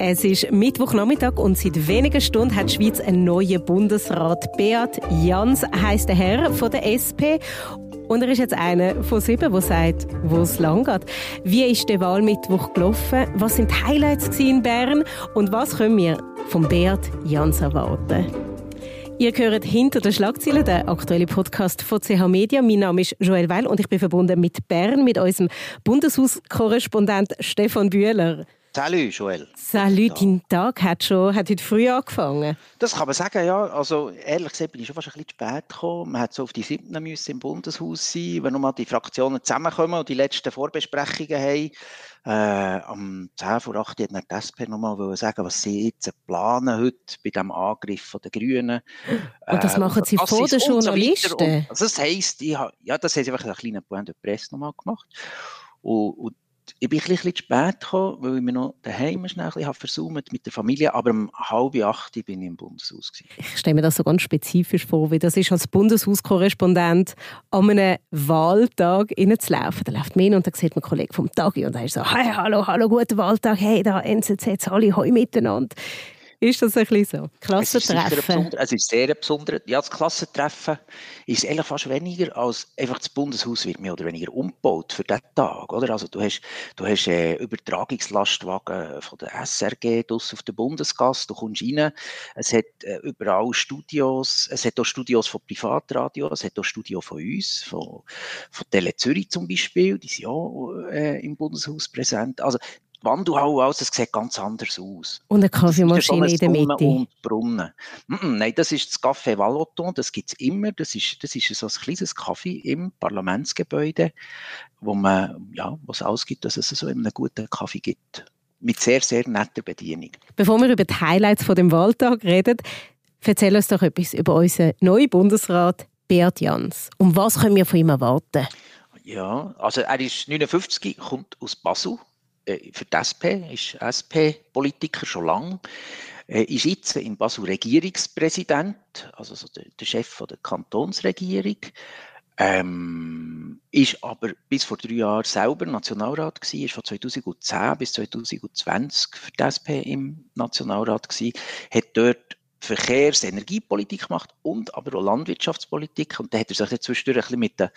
Es ist Mittwochnachmittag und seit wenigen Stunden hat die Schweiz einen neuen Bundesrat. Beat Jans heisst der Herr von der SP. Und er ist jetzt einer von sieben, der sagt, wo es lang geht. Wie ist der Wahlmittwoch gelaufen? Was sind die Highlights in Bern? Und was können wir vom Beat Jans erwarten? Ihr hört hinter den Schlagzeilen den aktuellen Podcast von CH Media. Mein Name ist Joel Weil und ich bin verbunden mit Bern, mit unserem Bundeshauskorrespondent Stefan Bühler. Salut, Joel. Salut, dein Tag hat schon hat heute früh angefangen. Das kann man sagen, ja. Also, ehrlich gesagt bin ich schon fast ein bisschen spät gekommen. Man hätte so auf die siebten müssen im Bundeshaus sein wenn nochmal die Fraktionen zusammenkommen und die letzten Vorbesprechungen haben. Äh, am 10 vor 8 hat die SP nochmal sagen, was sie jetzt planen heute bei diesem Angriff der Grünen. Und das äh, machen sie vor den Journalisten? So also das heisst, ich, ja, das haben sie einfach einen kleinen Point de Presse nochmal gemacht. Und, und ich bin ein bisschen zu spät gekommen, weil ich mir noch daheim schnell ein versummt mit der Familie, aber um halb acht bin ich im Bundeshaus. Gewesen. Ich stelle mir das so ganz spezifisch vor, wie das ist, als Bundeshauskorrespondent an einem Wahltag reinzulaufen. Da läuft man und dann sieht man einen Kollegen vom Tagi und er ist so, hey, hallo, hallo, guten Wahltag, hey, da NZZ, alle heu miteinander. Ist das ein bisschen so? Klassentreffen? Es ist, sehr besonders. Ja, das Klassentreffen ist eigentlich fast weniger als einfach das Bundeshaus wird mehr oder weniger umgebaut für diesen Tag. Oder? Also du hast, du hast äh, Übertragungslastwagen von der SRG auf der Bundesgasse, du kommst rein, es hat äh, überall Studios, es hat auch Studios von Privatradio, es hat auch Studios von uns, von, von Tele Zürich zum Beispiel, die sind auch äh, im Bundeshaus präsent. Also Wandelhalle aus, das sieht ganz anders aus. Und eine Kaffeemaschine in der Mitte. Und Brunnen. Nein, das ist das Café Valoton, das gibt es immer. Das ist, das ist so ein kleines Kaffee im Parlamentsgebäude, wo man, ja, was ausgibt, dass es so einen guten Kaffee gibt. Mit sehr, sehr netter Bedienung. Bevor wir über die Highlights von dem Wahltag reden, erzähl uns doch etwas über unseren neuen Bundesrat Beat Jans. Um was können wir von ihm erwarten? Ja, also er ist 59, kommt aus Basel für die SP, ist SP-Politiker schon lange, äh, ist jetzt in Basel Regierungspräsident, also so der, der Chef von der Kantonsregierung, ähm, ist aber bis vor drei Jahren selber Nationalrat gewesen, ist von 2010 bis 2020 für die SP im Nationalrat gewesen, hat dort Verkehrs-, Energiepolitik gemacht und aber auch Landwirtschaftspolitik. Und da hat er sich zwischendurch ein bisschen mit den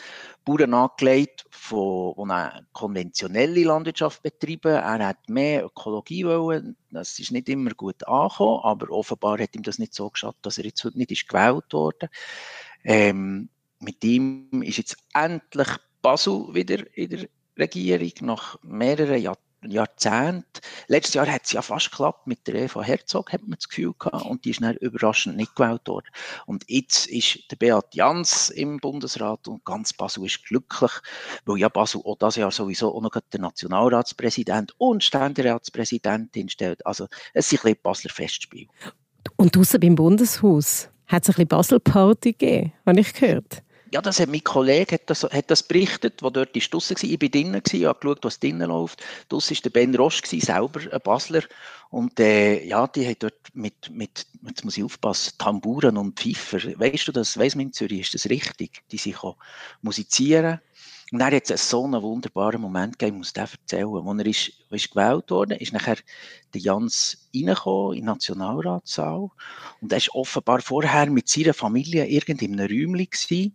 Bauern angelegt, die konventionelle Landwirtschaft betreiben. Er hat mehr Ökologie wollen. Das ist nicht immer gut angekommen, aber offenbar hat ihm das nicht so geschadet, dass er jetzt nicht ist gewählt wurde. Ähm, mit ihm ist jetzt endlich Basel wieder in der Regierung nach mehreren Jahrzehnten Jahrzehnt. Letztes Jahr hat es ja fast geklappt mit der Eva Herzog, hat man das Gefühl gehabt, und die ist dann überraschend nicht gewählt worden. Und jetzt ist der Beat Jans im Bundesrat und ganz Basel ist glücklich, weil ja Basel auch das Jahr sowieso auch noch der Nationalratspräsident und Ständeratspräsidentin stellt. Also es ist ein bisschen Basler Festspiel. Und draußen beim Bundeshaus hat es ein bisschen Basel-Party gegeben, habe ich gehört. Ja, das hat mein Kollege hat das, hat das berichtet, der dort ist draussen war. Ich war drinnen, habe geschaut, was drinnen läuft. Draussen war der Ben Rosch, selber ein Basler. Und äh, ja, die hat dort mit, mit, jetzt muss ich aufpassen, Tamburen und Pfeifer. Weißt du das, weiss man in Zürich, ist das richtig? Die sich auch musizieren. Und dann hat es so einen wunderbaren Moment gegeben, ich muss den erzählen. Als er ist, ist gewählt wurde, ist nachher der Jans reingekommen in den Nationalratssaal. Und er war offenbar vorher mit seiner Familie irgend in einem Räumchen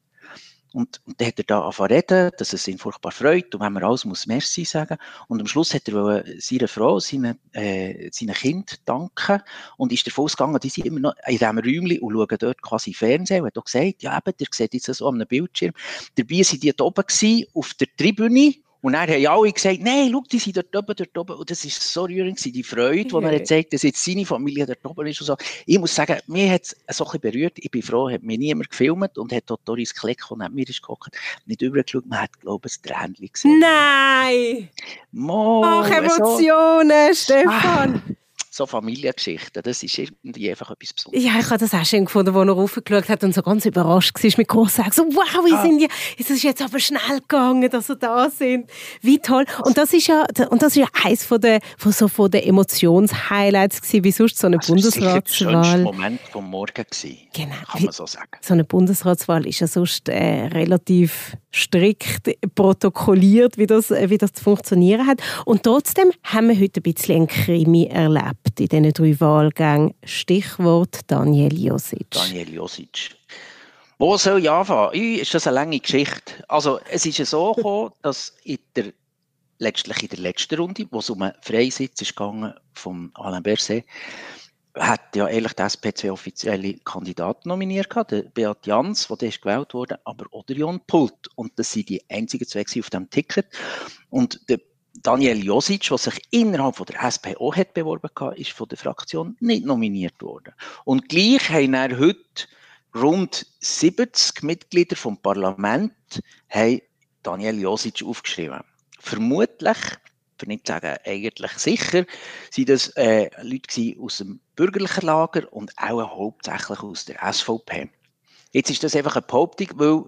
und, und dann hat er da angefangen reden, dass es ihn furchtbar freut und wenn man alles muss Merci sagen. Und am Schluss hat er seiner Frau, seinen, äh, seinen Kind danken und ist davon ausgegangen, die sind immer noch in diesem Räumchen und schauen dort quasi Fernsehen und hat auch gesagt, ja eben, der sieht jetzt so an einem Bildschirm. Dabei sind die da oben gewesen, auf der Tribüne und dann haben alle gesagt, nein, schau, die sind dort oben, dort oben. Und das war so rührend, die Freude, die er zeigt, dass jetzt seine Familie dort oben ist und so. Ich muss sagen, mir hat es so ein bisschen berührt. Ich bin froh, hat mir niemand gefilmt und hat dort Doris Kleck, die neben mir ist geguckt, nicht übergeschaut. Man hat, glaube ich, ein Tränchen gesehen. Nein! Mo, Ach, Emotionen, so. Stefan! Ah so Familiengeschichten, das ist irgendwie einfach etwas Besonderes. Ja, ich habe das auch schön gefunden, als er raufgeschaut hat und so ganz überrascht war mit großen Augen. So, wow, wie ah. sind die, es ist jetzt aber schnell gegangen, dass sie da sind. Wie toll. Und das ist ja, und das ist ja eins von der, von so von der Emotionshighlights gewesen, wie sonst so eine also Bundesratswahl. Das war der Moment vom Morgen gewesen, genau. kann man so sagen. So eine Bundesratswahl ist ja sonst äh, relativ strikt protokolliert, wie das, wie das zu funktionieren hat. Und trotzdem haben wir heute ein bisschen ein Krimi erlebt in diesen drei Wahlgängen. Stichwort Daniel Josic. Daniel Josic. Wo soll ich anfangen? ist das eine lange Geschichte. Also, es ist so gekommen, dass in der, letztlich in der letzten Runde, wo es um einen Freisitz gegangen vom Alain Berset, hat ja ehrlich die SP zwei offizielle Kandidaten nominiert gehabt, der Beat Jans, der ist gewählt wurde, aber auch der Jon Pult. Und das sind die einzigen zwei auf dem Ticket. Und der Daniel Josic, der sich innerhalb von der SP auch hat beworben hat, ist von der Fraktion nicht nominiert worden. Und gleich haben er heute rund 70 Mitglieder vom Parlament Daniel Josic aufgeschrieben. Vermutlich, für nicht zu sagen eigentlich sicher, sind das äh, Leute aus dem bürgerlichen Lager und auch hauptsächlich aus der SVP. Jetzt ist das einfach eine Behauptung, weil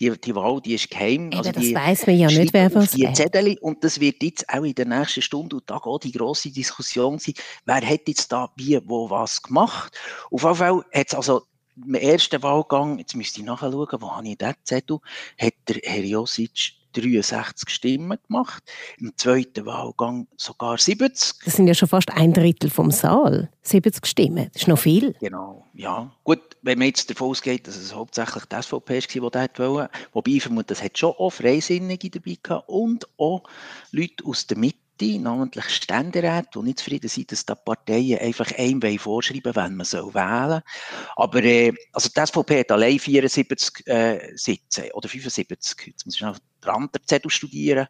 die, die Wahl, die ist geheim. Eben, also das weiß man ja nicht, wer was die Zettel, Und das wird jetzt auch in der nächsten Stunde und Tag auch die grosse Diskussion sein, wer hat jetzt da wie, wo, was gemacht. Auf jeden Fall hat es also im ersten Wahlgang, jetzt müsste ich nachschauen, wo habe ich den Zettel, hat der Herr Josic 63 Stimmen gemacht, im zweiten Wahlgang sogar 70. Das sind ja schon fast ein Drittel vom Saal. 70 Stimmen, das ist noch viel. Genau, ja. Gut, wenn man jetzt davon ausgeht, dass es hauptsächlich die SVP war, die das wollte, wobei ich vermute, es hat schon auch Freisinnige dabei gehabt und auch Leute aus der Mitte, Mitte, namentlich Ständeräte, die nicht zufrieden sind, dass die Parteien einfach einem vorschreiben wenn man soll wählen Aber äh, also die SVP hat allein 74 äh, Sitze oder 75. Jetzt muss ich noch anderen Zettel studieren.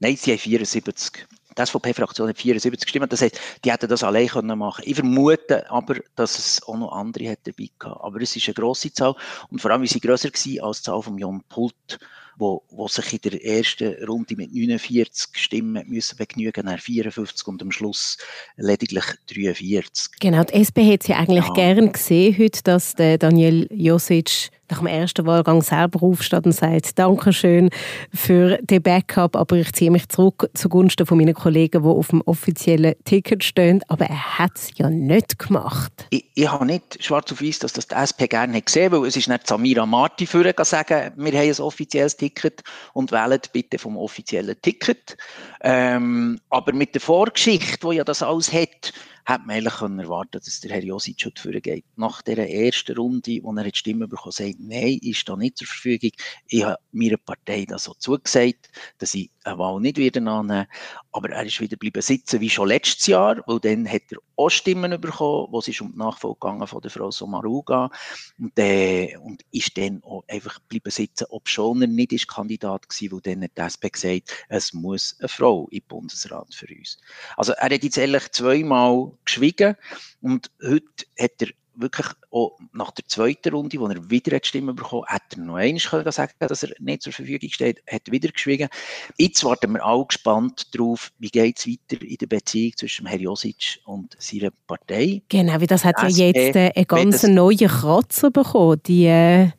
Nein, sie haben 74. Die SVP-Fraktion hat 74 Stimmen. Das heißt, die hätten das allein können machen Ich vermute aber, dass es auch noch andere hätte dabei gehabt. Aber es ist eine grosse Zahl. Und vor allem, wie sie grösser war als die Zahl von Jon Pult wo, wo sich in der ersten Runde mit 49 Stimmen müssen begnügen, nach 54 und am Schluss lediglich 43. Genau, die SP hat es ja eigentlich ja. gern gesehen heute, dass der Daniel Josic nach dem ersten Wahlgang selber aufsteht und sagt, Dankeschön für den Backup, aber ich ziehe mich zurück zugunsten von meinen Kollegen, die auf dem offiziellen Ticket stehen. Aber er hat es ja nicht gemacht. Ich, ich habe nicht schwarz auf weiß, dass das die SP gerne gesehen hat, weil es ist nicht Samira Marti für sagen, wir haben ein offizielles Ticket und wählen bitte vom offiziellen Ticket. Ähm, aber mit der Vorgeschichte, die ja das alles hat, hätte man eigentlich können erwarten dass der Herr Josic schon geht. Nach dieser ersten Runde, wo er die Stimme bekommen sagt, nein, ist da nicht zur Verfügung. Ich habe meiner Partei das so zugesagt, dass ich eine Wahl nicht wieder annehmen Aber er ist wieder bleiben sitzen, wie schon letztes Jahr, weil dann hat er auch Stimmen bekommen, wo es ist um die Nachfolge von der Frau Somaruga. Und, äh, und ist dann auch einfach bleiben sitzen, ob schon er nicht ist Kandidat war, weil dann hat die SP gesagt, es muss eine Frau im Bundesrat für uns. Also er hat jetzt ehrlich zweimal geschwiegen und heute hat er wirklich auch nach der zweiten Runde, wo er wieder eine Stimme bekommen hat, er noch einmal können sagen dass er nicht zur Verfügung steht, hat wieder geschwiegen. Jetzt warten wir alle gespannt darauf, wie geht es weiter in der Beziehung zwischen Herrn Josic und seiner Partei. Genau, wie das hat ja jetzt äh, einen ganz neuen Kratzer bekommen, die äh,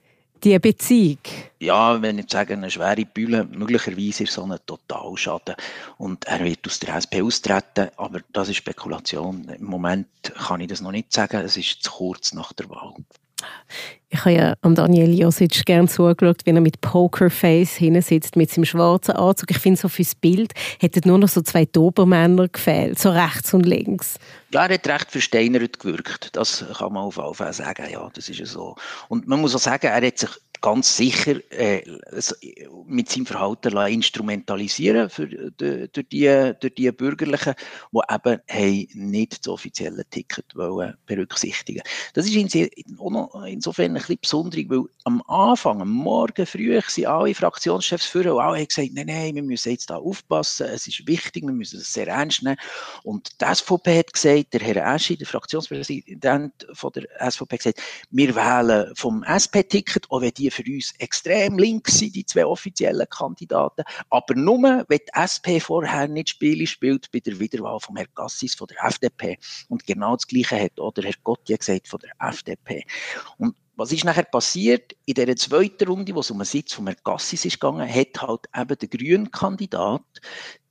die Beziehung? Ja, wenn ich sage, eine schwere Bühne, möglicherweise ist so ein Totalschaden und er wird aus der SP austreten, aber das ist Spekulation. Im Moment kann ich das noch nicht sagen, es ist zu kurz nach der Wahl. Ich habe ja am Daniel Josic gerne zugeschaut, wie er mit Pokerface hinsitzt, mit seinem schwarzen Anzug. Ich finde, so fürs Bild hätten nur noch so zwei Dobermänner gefehlt, so rechts und links. Ja, er hat recht versteinert gewirkt. Das kann man auf jeden Fall sagen. Ja, das ist ja so. Und man muss auch sagen, er hat sich ganz sicher äh, mit seinem Verhalten instrumentalisieren für, durch, die, durch die Bürgerlichen, die eben hey, nicht das offizielle Ticket wollen berücksichtigen Das ist insofern ein bisschen besonders, weil am Anfang, am Morgen früh, sind alle Fraktionschefs für und alle haben gesagt, nein, nein, wir müssen jetzt da aufpassen, es ist wichtig, wir müssen es sehr ernst nehmen. Und die SVP hat gesagt, der Herr Eschi, der Fraktionspräsident von der SVP, hat gesagt, wir wählen vom SP-Ticket, auch wenn die die für uns extrem links sind, die zwei offiziellen Kandidaten. Aber nur, wenn die SP vorher nicht Spiele spielt bei der Wiederwahl von Herrn Gassis von der FDP. Und genau das Gleiche hat auch der Herr Gotti gesagt von der FDP. Und was ist nachher passiert? In der zweiten Runde, wo es um einen Sitz von Herrn Gassis ist gegangen, hat halt eben der grüne Kandidat,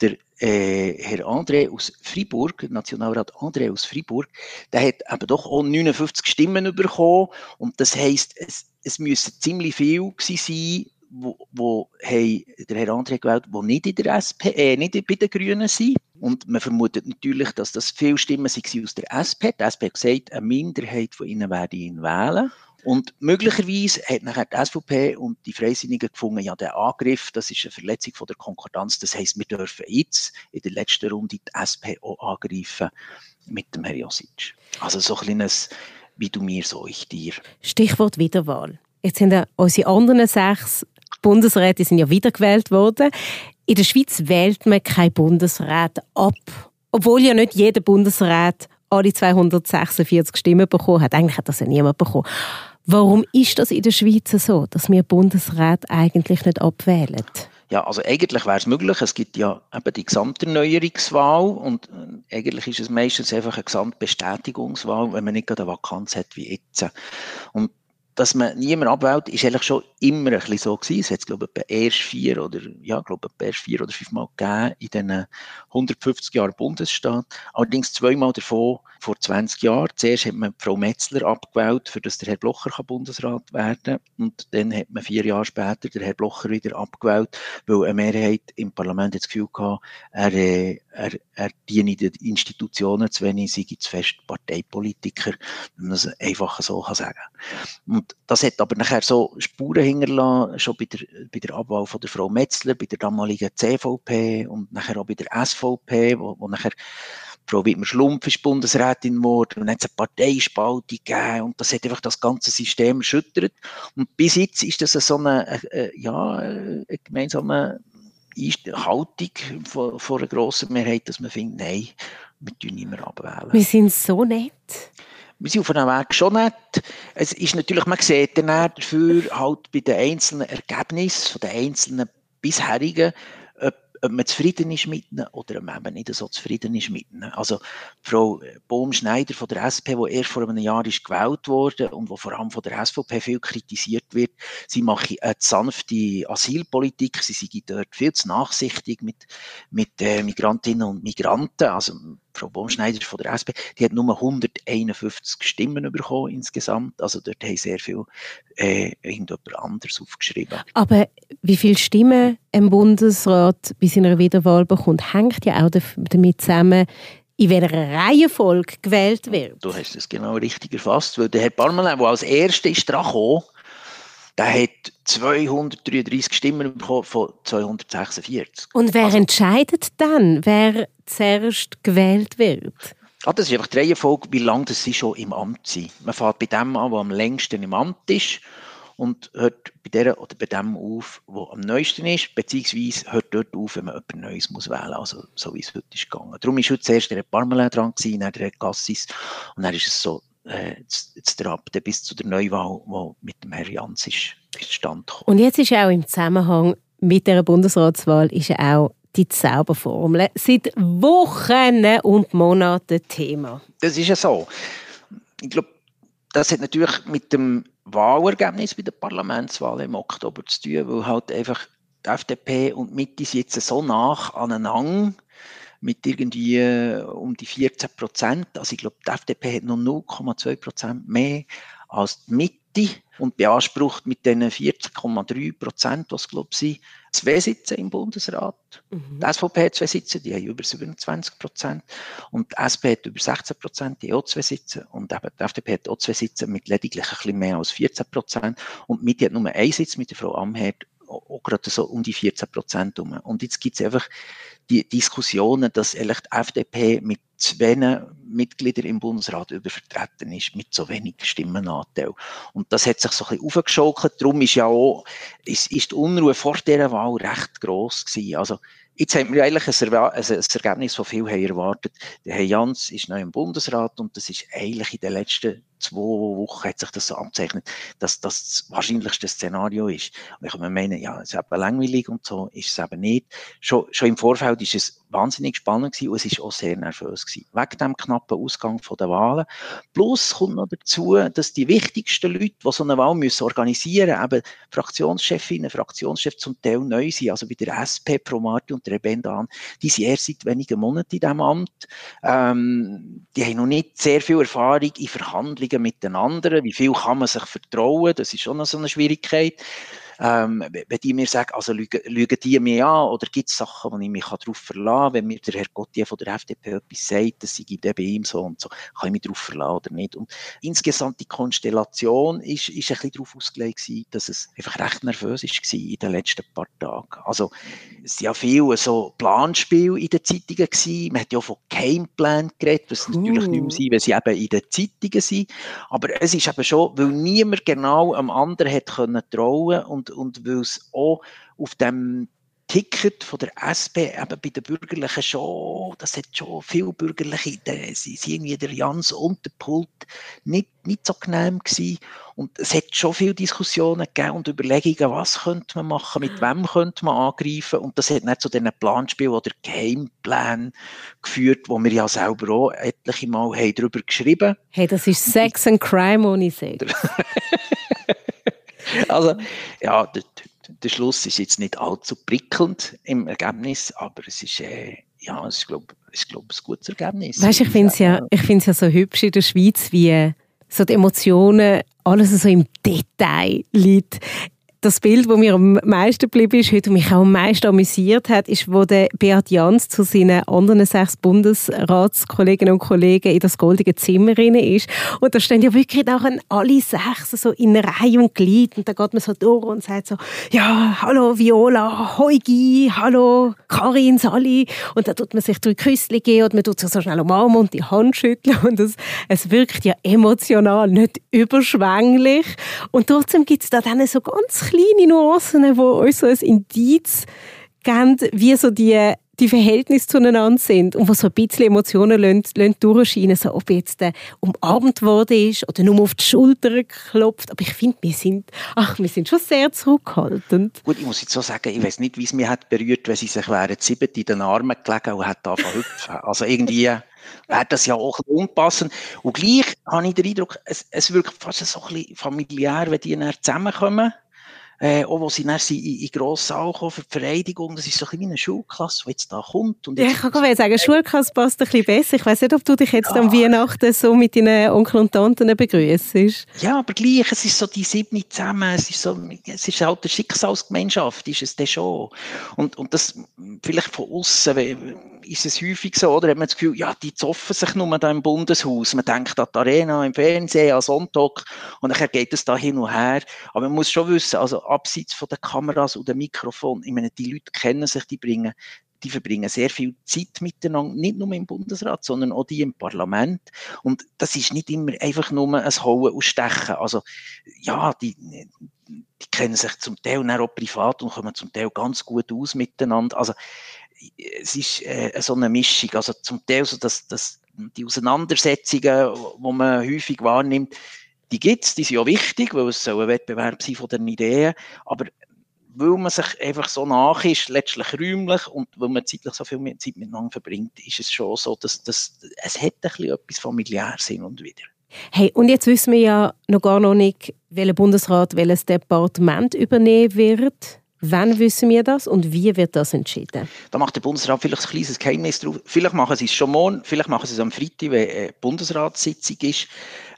der äh, Herr André aus Fribourg, Nationalrat André aus Fribourg, der hat eben doch auch 59 Stimmen bekommen und das heisst, es, es müssen ziemlich viel sein, wo, wo der Herr André gewählt, die nicht in der SP, äh, nicht bei den Grünen sind. Und man vermutet natürlich, dass das viele Stimmen aus der SP. Die SP hat gesagt, eine Minderheit von ihnen werde ihn wählen. Und möglicherweise hat nachher die SVP und die Freisinnigen gefunden, ja, der Angriff, das ist eine Verletzung von der Konkordanz. Das heisst, wir dürfen jetzt in der letzten Runde die SP auch angreifen mit dem Herrn Josic. Also so ein kleines, wie du mir, so ich dir. Stichwort Wiederwahl. Jetzt sind ja unsere anderen sechs Bundesräte sind ja wiedergewählt worden. In der Schweiz wählt man kein Bundesrat ab. Obwohl ja nicht jeder Bundesrat alle 246 Stimmen bekommen hat. Eigentlich hat das ja niemand bekommen. Warum ist das in der Schweiz so, dass wir Bundesrat eigentlich nicht abwählen? Ja, also eigentlich wäre es möglich. Es gibt ja eben die Gesamterneuerungswahl und äh, eigentlich ist es meistens einfach eine Gesamtbestätigungswahl, wenn man nicht gerade eine Vakanz hat wie jetzt. Und dass man niemand abwählt, ist eigentlich schon immer ein bisschen so gewesen. Es hat, glaube ich, erst vier oder, ja, glaube ich, erst vier oder fünf Mal gegeben in diesen 150 Jahren Bundesstaat. Allerdings zweimal davon vor 20 Jahren. Zuerst hat man Frau Metzler abgewählt, für das der Herr Blocher Bundesrat werden kann. Und dann hat man vier Jahre später den Herr Blocher wieder abgewählt, weil eine Mehrheit im Parlament das Gefühl hatte, er, äh, er, er diene den Institutionen zu wenig, sei zu fest Parteipolitiker, wenn man das einfach so kann sagen Das hat aber nachher so Spuren hinterlassen, schon bei der, bei der Abwahl von der Frau Metzler, bei der damaligen CVP und nachher auch bei der SVP, wo, wo nachher Frau Wittmer-Schlumpf ist Bundesrätin geworden und hat es eine Parteispaltung gegeben und das hat einfach das ganze System erschüttert. Und bis jetzt ist das so eine, äh, ja, eine gemeinsame Haltung von, von einer grossen Mehrheit, dass man findet, nein, wir tun nicht mehr abwählen. Wir sind so nett. Wir sind auf einem Weg schon nett. Es ist natürlich, man sieht dann dafür halt bei den einzelnen Ergebnissen, von den einzelnen bisherigen, ob man zufrieden ist mit ihnen oder ob man nicht so zufrieden ist mit ihnen. Also Frau Bohm-Schneider von der SP, die erst vor einem Jahr ist gewählt wurde und wo vor allem von der SVP viel kritisiert wird, sie mache eine sanfte Asylpolitik, sie sei dort viel zu nachsichtig mit, mit äh, Migrantinnen und Migranten. Also Frau Baumschneider von der SP, die hat nur 151 Stimmen bekommen insgesamt. Also dort haben sehr viel äh, irgendjemand anders aufgeschrieben. Aber wie viele Stimmen ein Bundesrat bei seiner Wiederwahl bekommt, hängt ja auch damit zusammen, in welcher Reihenfolge gewählt wird. Du hast es genau richtig erfasst, weil der Herr Parmelin, der als Erster ist dran kam, der hat 233 Stimmen bekommen von 246. Und wer also, entscheidet dann, wer zuerst gewählt wird? Ah, das ist einfach die Reihenfolge, wie lange sie schon im Amt sind. Man fährt bei dem an, der am längsten im Amt ist und hört bei der oder bei dem auf, wo am neuesten ist, beziehungsweise hört dort auf, wenn man etwas Neues muss wählen muss, also so wie es heute ist gegangen. Darum ist heute zuerst der Parmelin dran gewesen, dann der Cassis und dann ist es so äh, jetzt der Ab bis zu der Neuwahl, die mit dem Herrn Jans ist, ist stand Und jetzt ist auch im Zusammenhang mit der Bundesratswahl ist auch die Zauberformel seit Wochen und Monaten Thema. Das ist ja so. Ich glaube, das hat natürlich mit dem Wahlergebnis bei der Parlamentswahl im Oktober zu tun, weil halt einfach die FDP und die Mitte sitzen so nach aneinander mit irgendwie äh, um die 14 Prozent. Also ich glaube, die FDP hat noch 0,2 Prozent mehr als die Mitte und beansprucht mit diesen 14,3 Prozent, was glaube ich zwei Sitze im Bundesrat. Mhm. Die SVP hat zwei Sitze, die haben über 27 Prozent und die SP hat über 16 Prozent, die haben auch zwei Sitze und eben die FDP hat auch zwei Sitze mit lediglich ein bisschen mehr als 14 Prozent und die Mitte hat nur einen Sitz mit der Frau Amherd auch gerade so um die 14 Prozent um. Und jetzt gibt es einfach die Diskussionen, dass ehrlich die FDP mit zu wenig Mitglieder im Bundesrat übervertreten ist, mit so wenig Stimmenanteil. Und das hat sich so ein bisschen aufgeschaukelt. Darum ist ja auch, ist, ist die Unruhe vor dieser Wahl recht gross gewesen. Also, Jetzt haben wir eigentlich ein, Ergebnis, das viele haben erwartet. Der Herr Jans ist neu im Bundesrat und das ist eigentlich in den letzten zwei Wochen hat sich das so abzeichnet, dass das das wahrscheinlichste Szenario ist. Und ich kann meinen, ja, es ist eben langweilig und so ist es eben nicht. Schon, schon im Vorfeld ist es wahnsinnig spannend gewesen und es ist auch sehr nervös gewesen. Wegen dem knappen Ausgang von der Wahlen. Plus kommt noch dazu, dass die wichtigsten Leute, die so eine Wahl müssen organisieren, eben Fraktionschefinnen, Fraktionschefs zum Teil neu sind, also bei der SP, Pro Marti und der Bendan, die sind erst seit wenigen Monaten in diesem Amt. Ähm, die haben noch nicht sehr viel Erfahrung in Verhandlungen mit den anderen. Wie viel kann man sich vertrauen? Das ist schon noch so eine Schwierigkeit. Ähm, wenn die mir sagen, also lügen, die mir an oder gibt es Sachen, wo ich mich darauf verlassen kann, wenn mir der Herr Gottier von der FDP etwas sagt, dass ich bei ihm so und so, kann ich mich darauf verlassen oder nicht. Und insgesamt die Konstellation ist, ist ein bisschen darauf ausgelegt gewesen, dass es einfach recht nervös war in den letzten paar Tagen. Also es sind ja viele so Planspiele in den Zeitungen gewesen. Man hat ja von Gameplan geredet, was uh. natürlich nicht mehr sein, wenn sie eben in den Zeitungen sind. Aber es ist eben schon, weil niemand genau am anderen hat können trauen und, und weil es auch auf dem Ticket von der SP eben bei den Bürgerlichen schon, das hat schon viele Bürgerliche, sie sind irgendwie der Jans und der Pult nicht, nicht so genehm gewesen. Und es hat schon viele Diskussionen gegeben und Überlegungen, was könnte man machen, mit wem könnte man angreifen. Und das hat nicht zu diesen Planspielen oder Gameplan geführt, wo wir ja selber auch etliche Mal haben darüber geschrieben Hey, das ist Sex and Crime ohne Sex. also, ja, der Schluss ist jetzt nicht allzu prickelnd im Ergebnis, aber es ist, äh, ja, es ist, glaube ich, glaub, ein gutes Ergebnis. Weißt, ich finde es ja, ja so hübsch in der Schweiz, wie so die Emotionen alles so im Detail liegt das Bild, das mir am meisten geblieben ist, heute mich auch am meisten amüsiert hat, ist, wo der Beat Jans zu seinen anderen sechs Bundesratskolleginnen und Kollegen in das goldige Zimmer ist. Und da stehen ja wirklich auch alle sechs so in Reihe und Glied. Und da geht man so durch und sagt so, ja, hallo Viola, Heugi, hallo Karin, Sally. Und da tut man sich drei Küsschen geben und man tut sich so schnell umarmen und die Hand schütteln. Und das, es wirkt ja emotional, nicht überschwänglich. Und trotzdem gibt es da dann so ganz kleine Nuancen, die uns so ein Indiz geben, wie so die, die Verhältnisse zueinander sind und wo so ein bisschen Emotionen lassen, lassen durchscheinen, so ob jetzt der umarmt worden ist oder nur auf die Schulter klopft. Aber ich finde, wir sind, ach, wir sind schon sehr zurückhaltend. Gut, ich muss jetzt so sagen, ich weiß nicht, wie es mich hat berührt, wenn sie sich während sieben in den Armen gelegen und hat angefangen hüpfen. Also irgendwie wäre das ja auch unpassend. Und gleich habe ich den Eindruck, es, es wirkt fast so ein bisschen familiär, wenn die dann zusammenkommen äh, auch wo sie dann in, in grossen Saal kommen für die Vereidigung, das ist so ein wie eine Schulklasse, die jetzt da kommt. Und ja, ich kann gerade sagen, Schulklasse passt ein bisschen besser. Ich weiß nicht, ob du dich jetzt ja. am Weihnachten so mit deinen Onkel und Tanten begrüßt. Ja, aber gleich, es ist so die sieben zusammen, es ist so, es ist halt eine Schicksalsgemeinschaft, ist es dann schon. Und, und das, vielleicht von außen ist es häufig so, oder hat man das Gefühl, ja, die zoffen sich nur da im Bundeshaus. Man denkt an die Arena, im Fernsehen, an Sonntag, und dann geht es da hin und her. Aber man muss schon wissen, also abseits von den Kameras und dem Mikrofon, ich meine, die Leute kennen sich, die bringen die verbringen sehr viel Zeit miteinander, nicht nur im Bundesrat, sondern auch die im Parlament. Und das ist nicht immer einfach nur ein Hauen und Stechen. Also, ja, die, die kennen sich zum Teil auch privat und kommen zum Teil ganz gut aus miteinander. Also, es ist äh, so eine Mischung. Also, zum Teil so, dass, dass die Auseinandersetzungen, die man häufig wahrnimmt, die gibt es, die sind ja wichtig, weil es soll ein Wettbewerb sein von den Ideen, aber weil man sich einfach so nach ist, letztlich räumlich und weil man zeitlich so viel Zeit miteinander verbringt, ist es schon so, dass, dass es hat ein bisschen etwas familiäres hin und wieder. Hey, und jetzt wissen wir ja noch gar noch nicht, welcher Bundesrat welches Departement übernehmen wird. Wann wissen wir das und wie wird das entschieden? Da macht der Bundesrat vielleicht ein kleines Geheimnis drauf. Vielleicht machen sie es schon morgen, vielleicht machen sie es am Freitag, wenn eine Bundesratssitzung ist.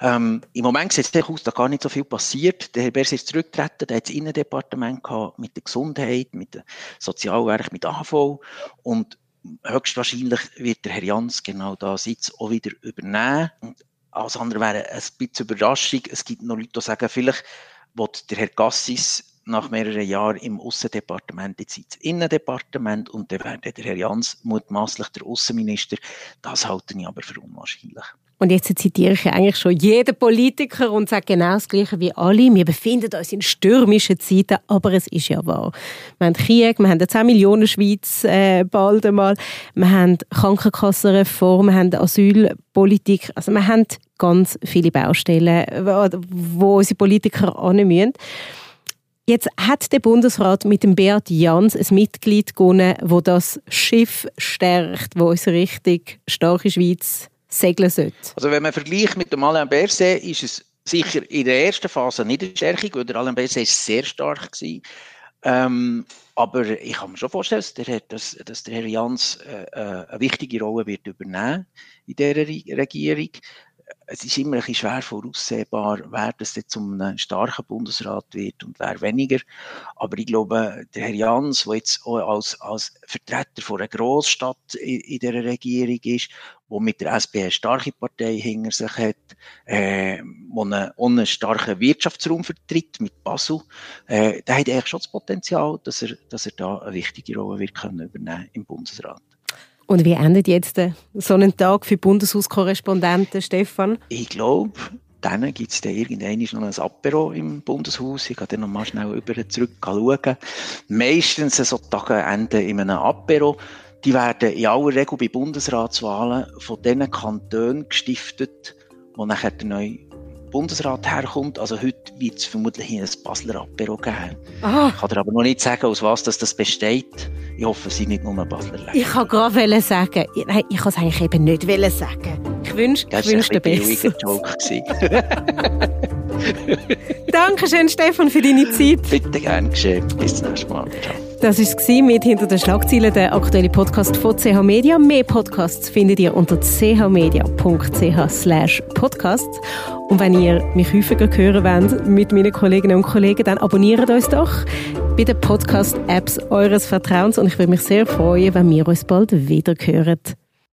Ähm, Im Moment sieht es aus, da gar nicht so viel passiert. Der Herr Bers ist zurückgetreten, der hat das Innendepartement gehabt, mit der Gesundheit, mit dem Sozialwerk, mit AHV und höchstwahrscheinlich wird der Herr Jans genau da Sitz auch wieder übernehmen. Alles andere wäre ein bisschen Überraschung. Es gibt noch Leute, die sagen, vielleicht wird der Herr Gassis nach mehreren Jahren im Aussendepartement, jetzt ins Innendepartement und dann wäre der Herr Jans mutmaßlich der Außenminister. Das halte ich aber für unwahrscheinlich. Und jetzt zitiere ich eigentlich schon jeden Politiker und sage genau das Gleiche wie alle. Wir befinden uns in stürmischen Zeiten, aber es ist ja wahr. Wir haben Krieg, wir haben eine 10 Millionen Schweiz äh, bald einmal, wir haben Krankenkassenreform, wir haben Asylpolitik, also wir haben ganz viele Baustellen, wo unsere Politiker annehmen müssen. Jetzt hat der Bundesrat mit dem Beat Jans ein Mitglied gewonnen, wo das Schiff stärkt, wo uns richtig starke Schweiz segeln sollte. Also wenn man vergleicht mit dem Alain Berset, ist es sicher in der ersten Phase nicht eine Stärkung, weil der Alain Berset sehr stark war. Ähm, aber ich kann mir schon vorstellen, dass der, dass, dass der Herr Jans äh, äh eine wichtige Rolle wird übernehmen in dieser Regierung. Es ist immer ein bisschen schwer voraussehbar, wer das jetzt zum einem starken Bundesrat wird und wer weniger. Aber ich glaube, der Herr Jans, der jetzt auch als, als Vertreter von einer Großstadt in, in der Regierung ist, wo mit der SP eine starke Partei hinter sich hat, äh, wo einen, einen starken Wirtschaftsraum vertritt mit Basel, äh, der hat eigentlich schon das Potenzial, dass er, dass er da eine wichtige Rolle wird können übernehmen im Bundesrat. Und wie endet jetzt so ein Tag für Bundeshauskorrespondenten, Stefan? Ich glaube, dann gibt es dann irgendwann noch ein Apero im Bundeshaus. Ich gehe dann noch mal schnell über zurück schauen. Meistens so Tage enden in einem Apero. Die werden in aller Regel bei Bundesratswahlen von den Kantonen gestiftet, wo nachher der neue Bundesrat herkommt. Also heute wird es vermutlich ein Basler Apero geben. Ah. Ich kann dir aber noch nicht sagen, aus was das, das besteht. Ich hoffe, es sind nicht nur Basler. Ich kann gerade sagen, nein, ich kann es eigentlich eben nicht sagen. Ich wünsche wünsch dir besser. Joke Dankeschön, Stefan, für deine Zeit. Bitte gerne geschehen. Bis zum nächsten Mal. Ciao. Das war es mit «Hinter den Schlagzeilen», der aktuelle Podcast von CH Media. Mehr Podcasts findet ihr unter chmedia.ch slash podcasts. Und wenn ihr mich häufiger hören wollt mit meinen Kolleginnen und Kollegen, dann abonniert uns doch bei den Podcast-Apps eures Vertrauens. Und ich würde mich sehr freuen, wenn wir uns bald wieder hören.